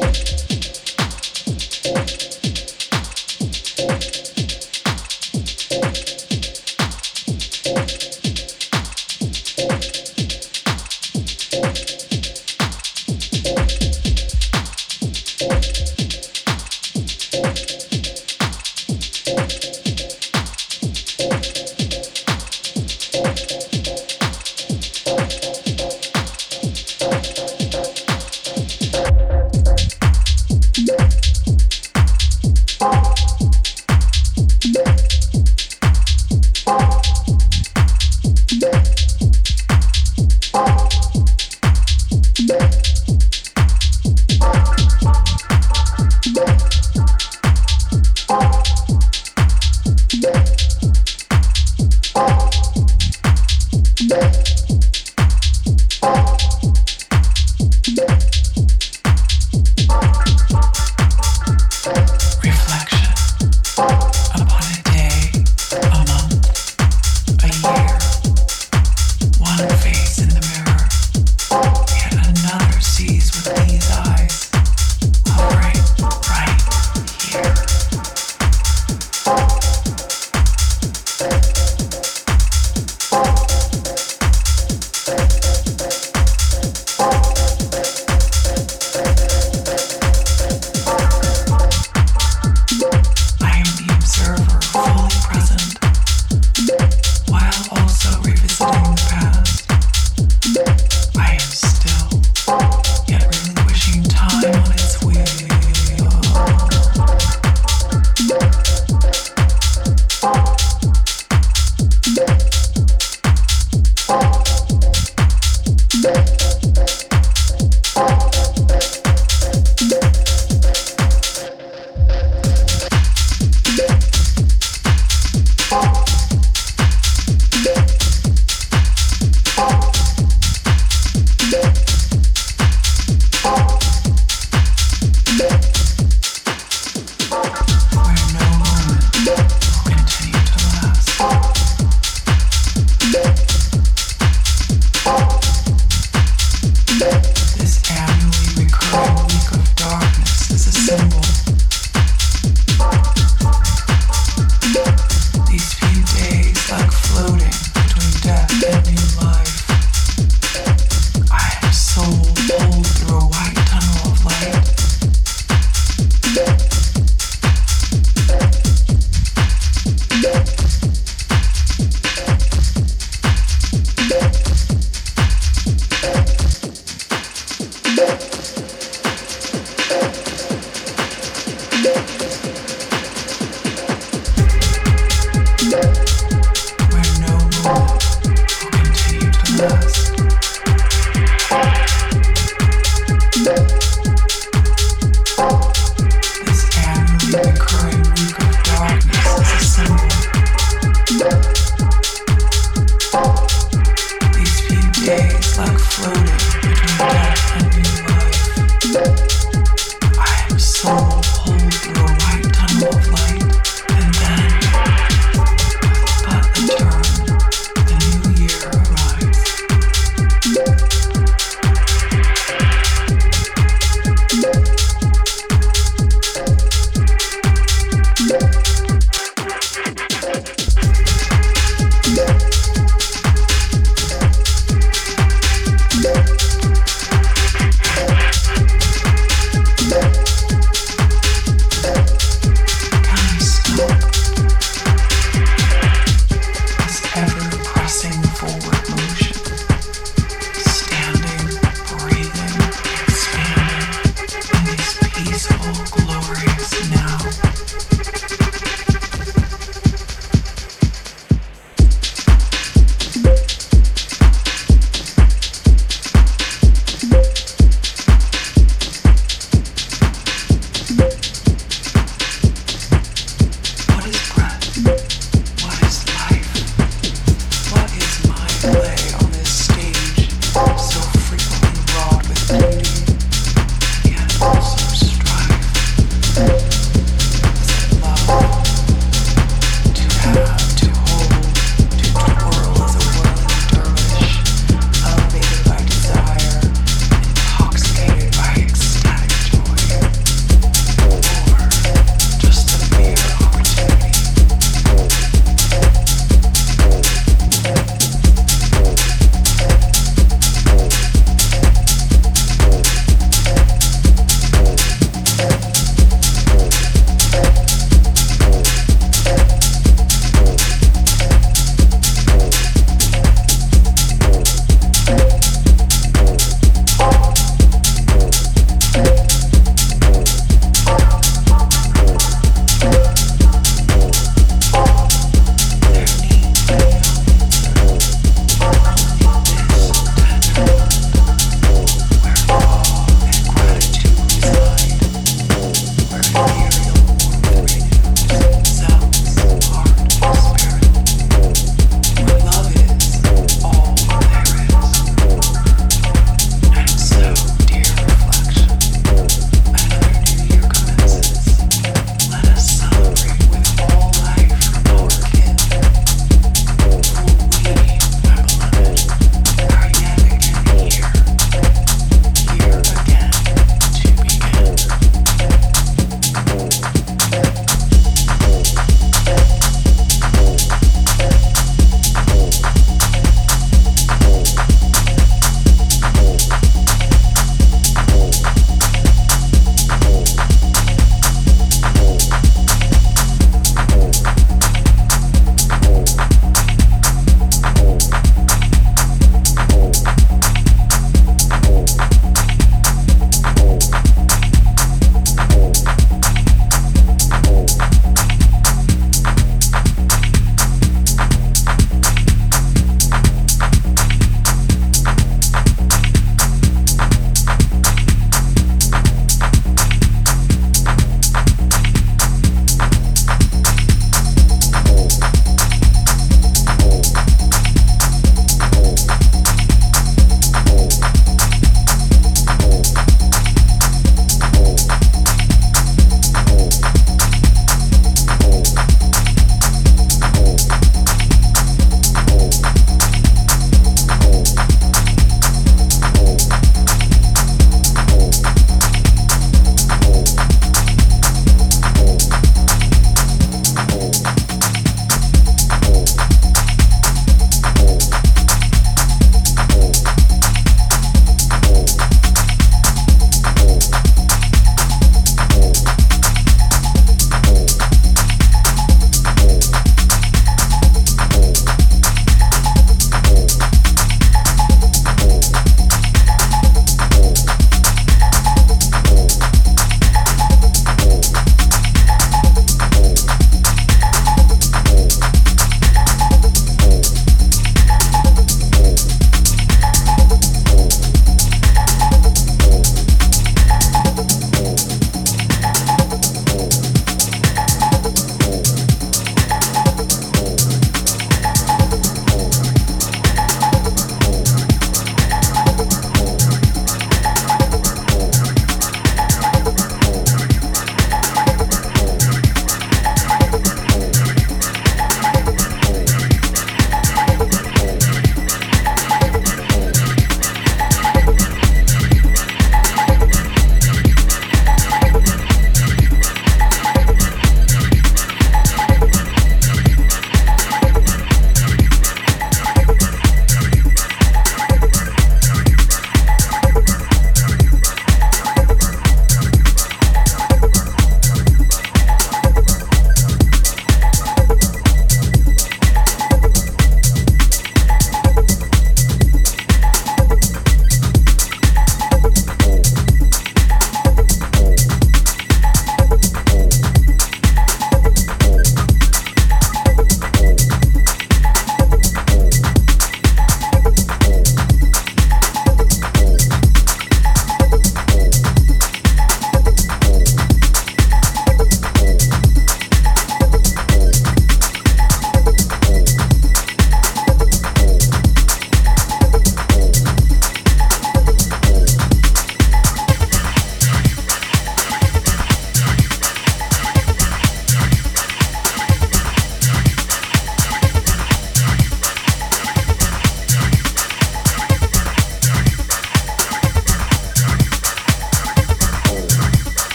point.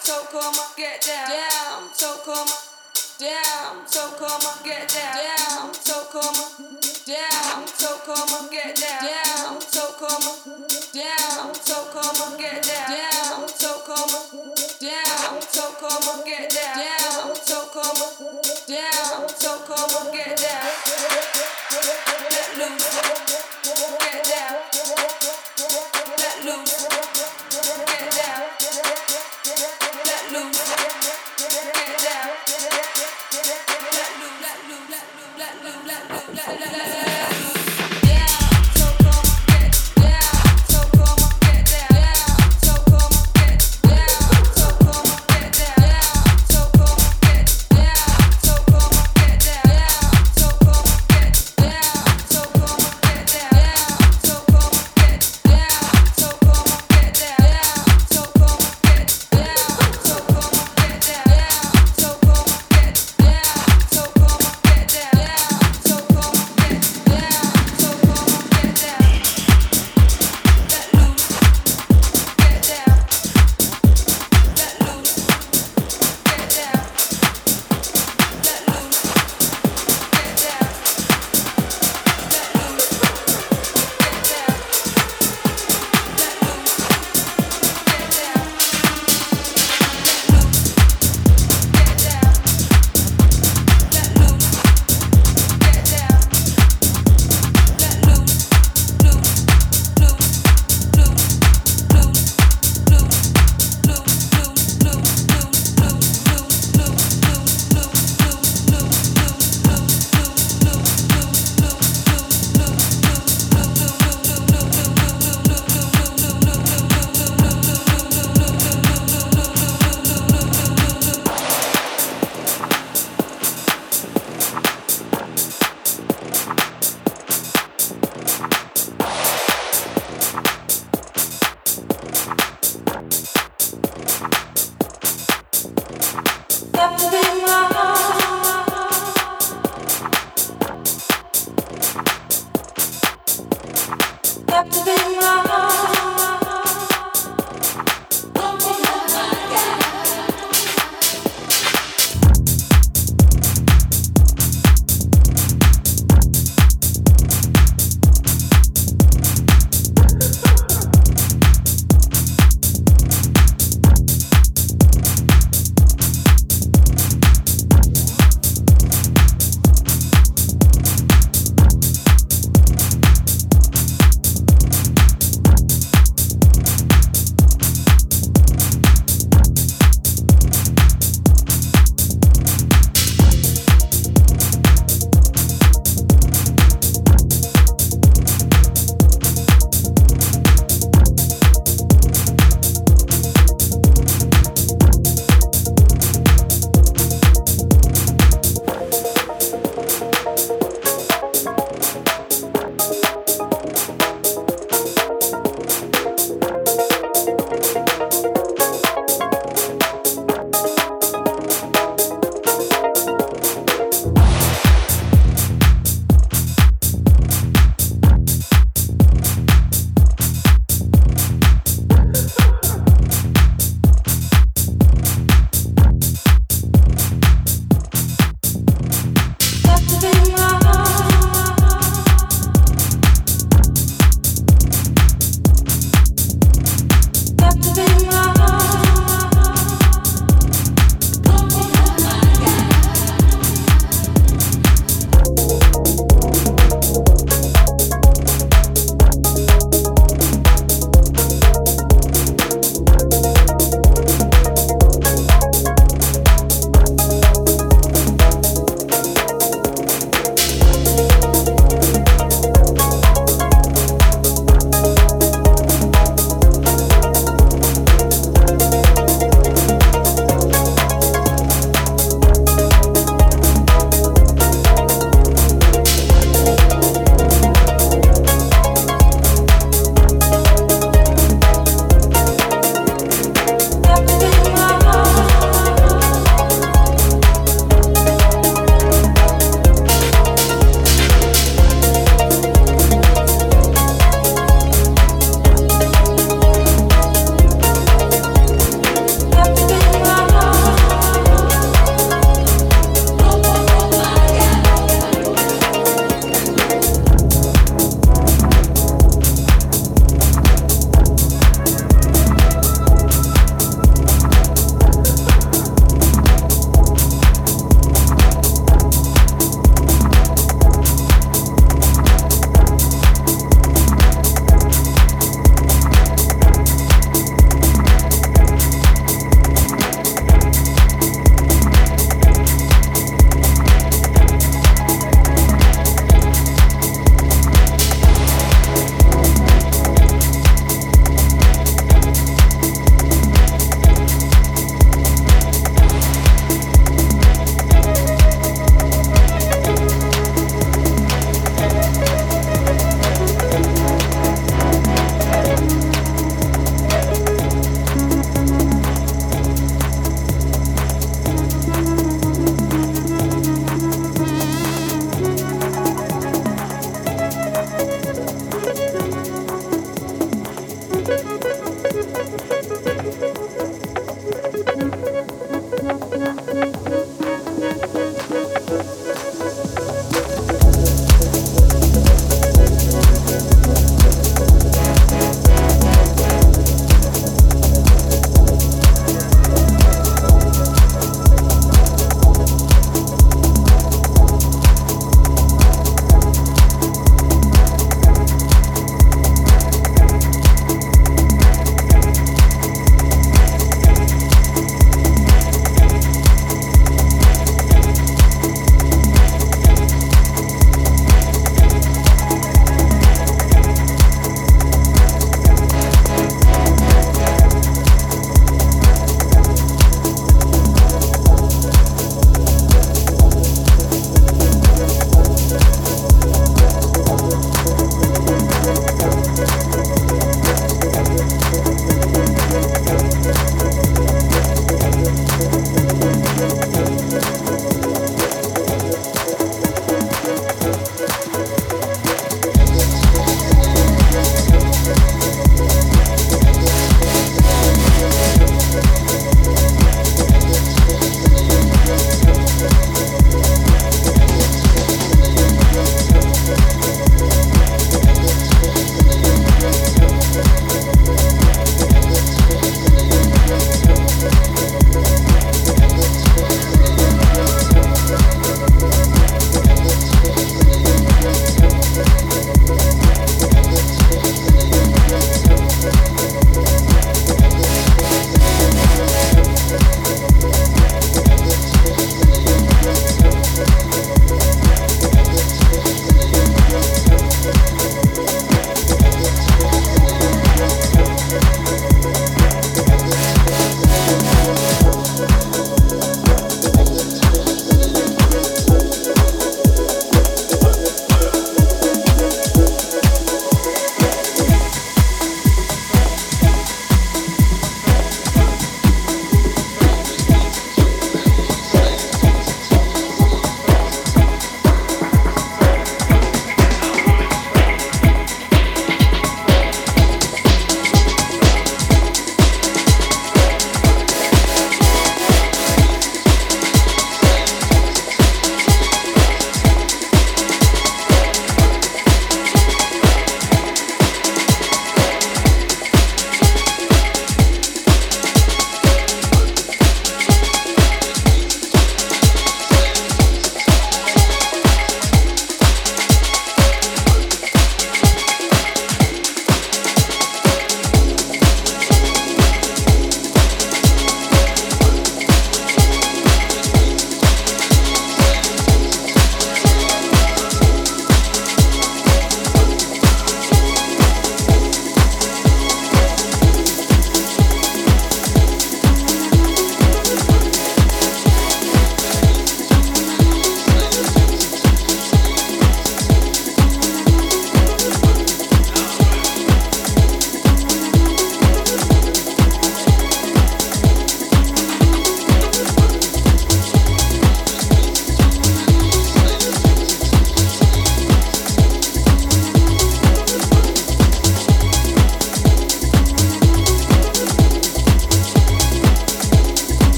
so come on, get down, down, so come. On, down, so come on, get down, down, so come. On, down, so come on, get down, down, so come. On, down, so come on, get down, down, so come. On, down, so come on, get down.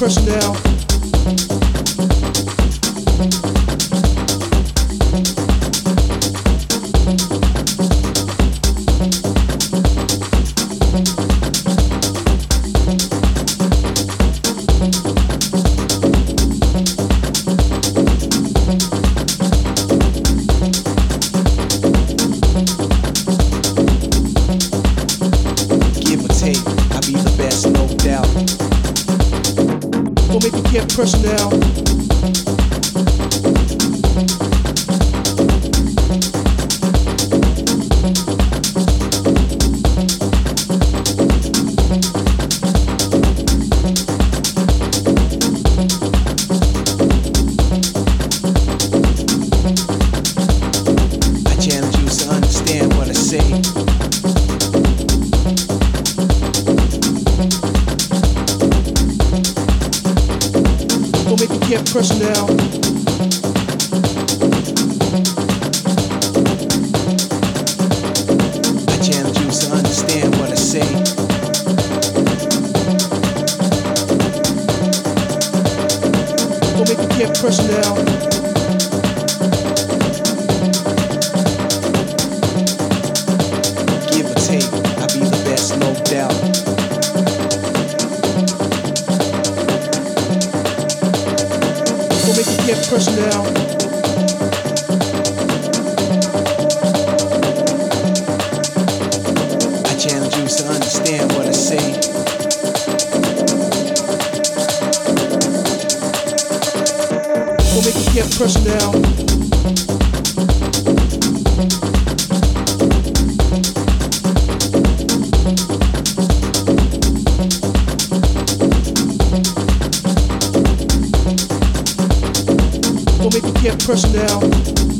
crystal. First now. gonna make you get personnel. Gonna make you get personnel.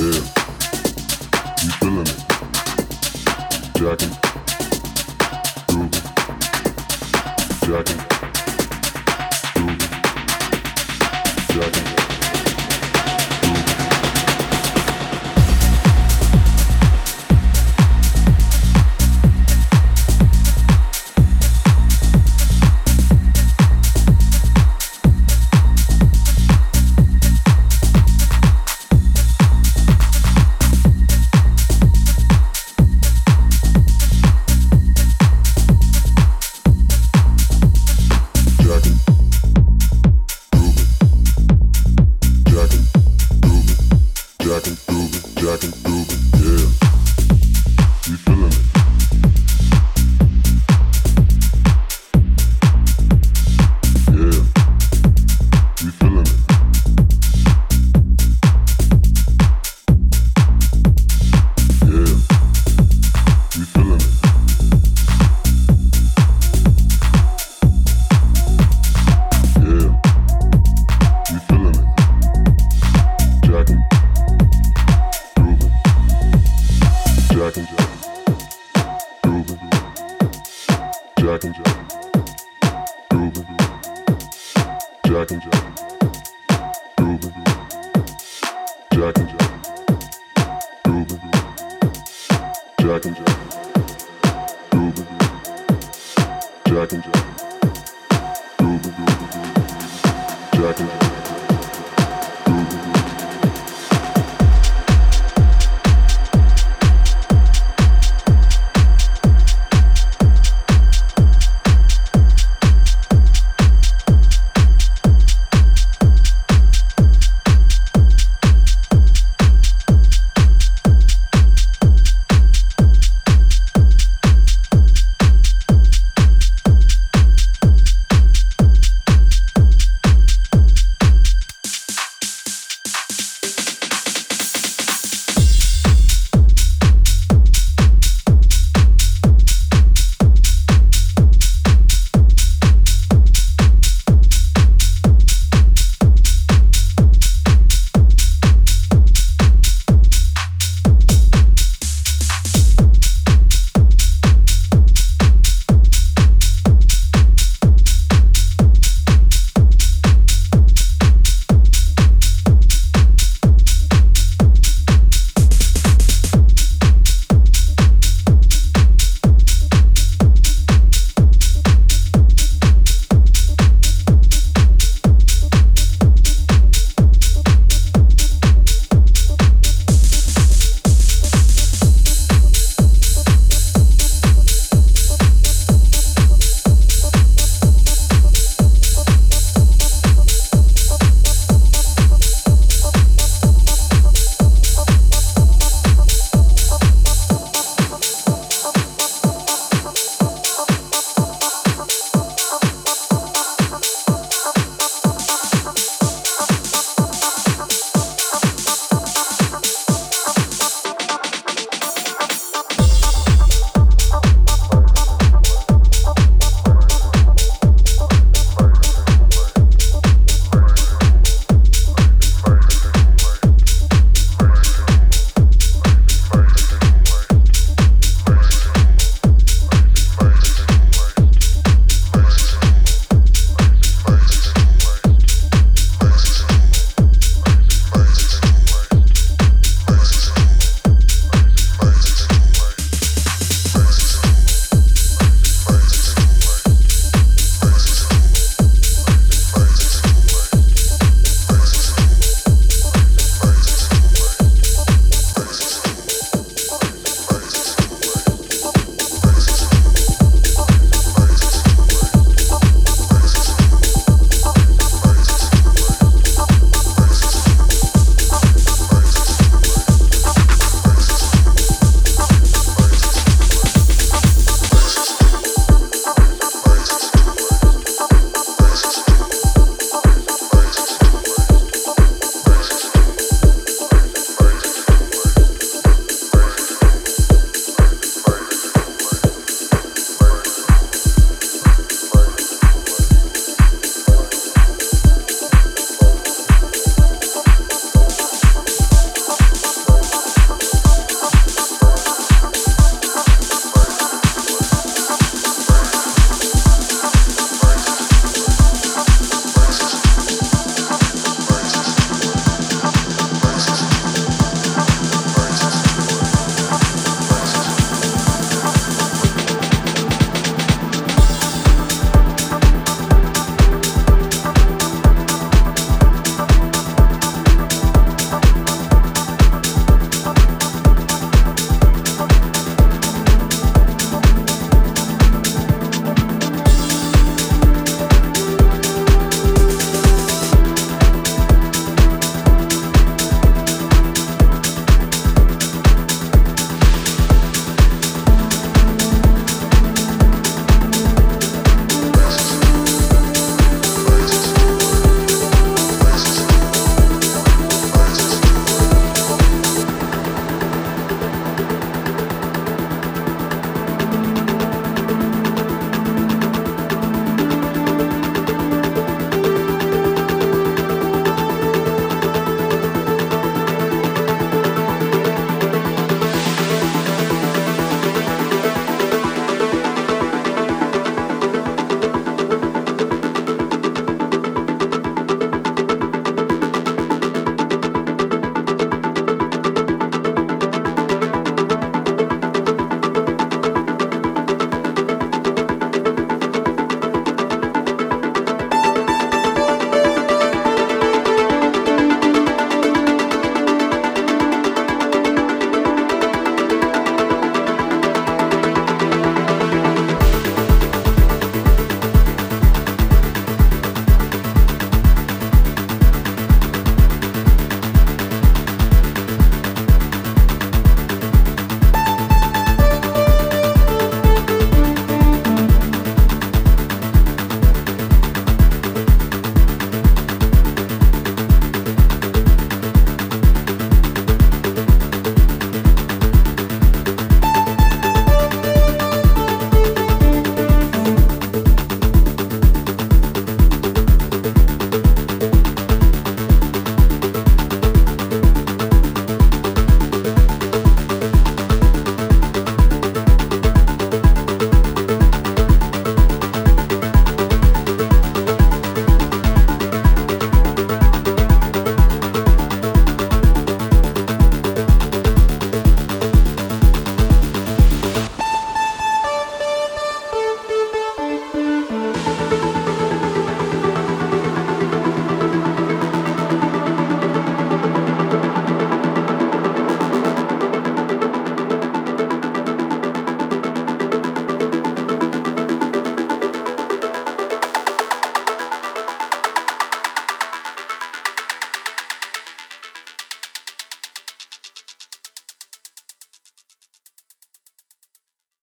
Jack and Jack. Jack and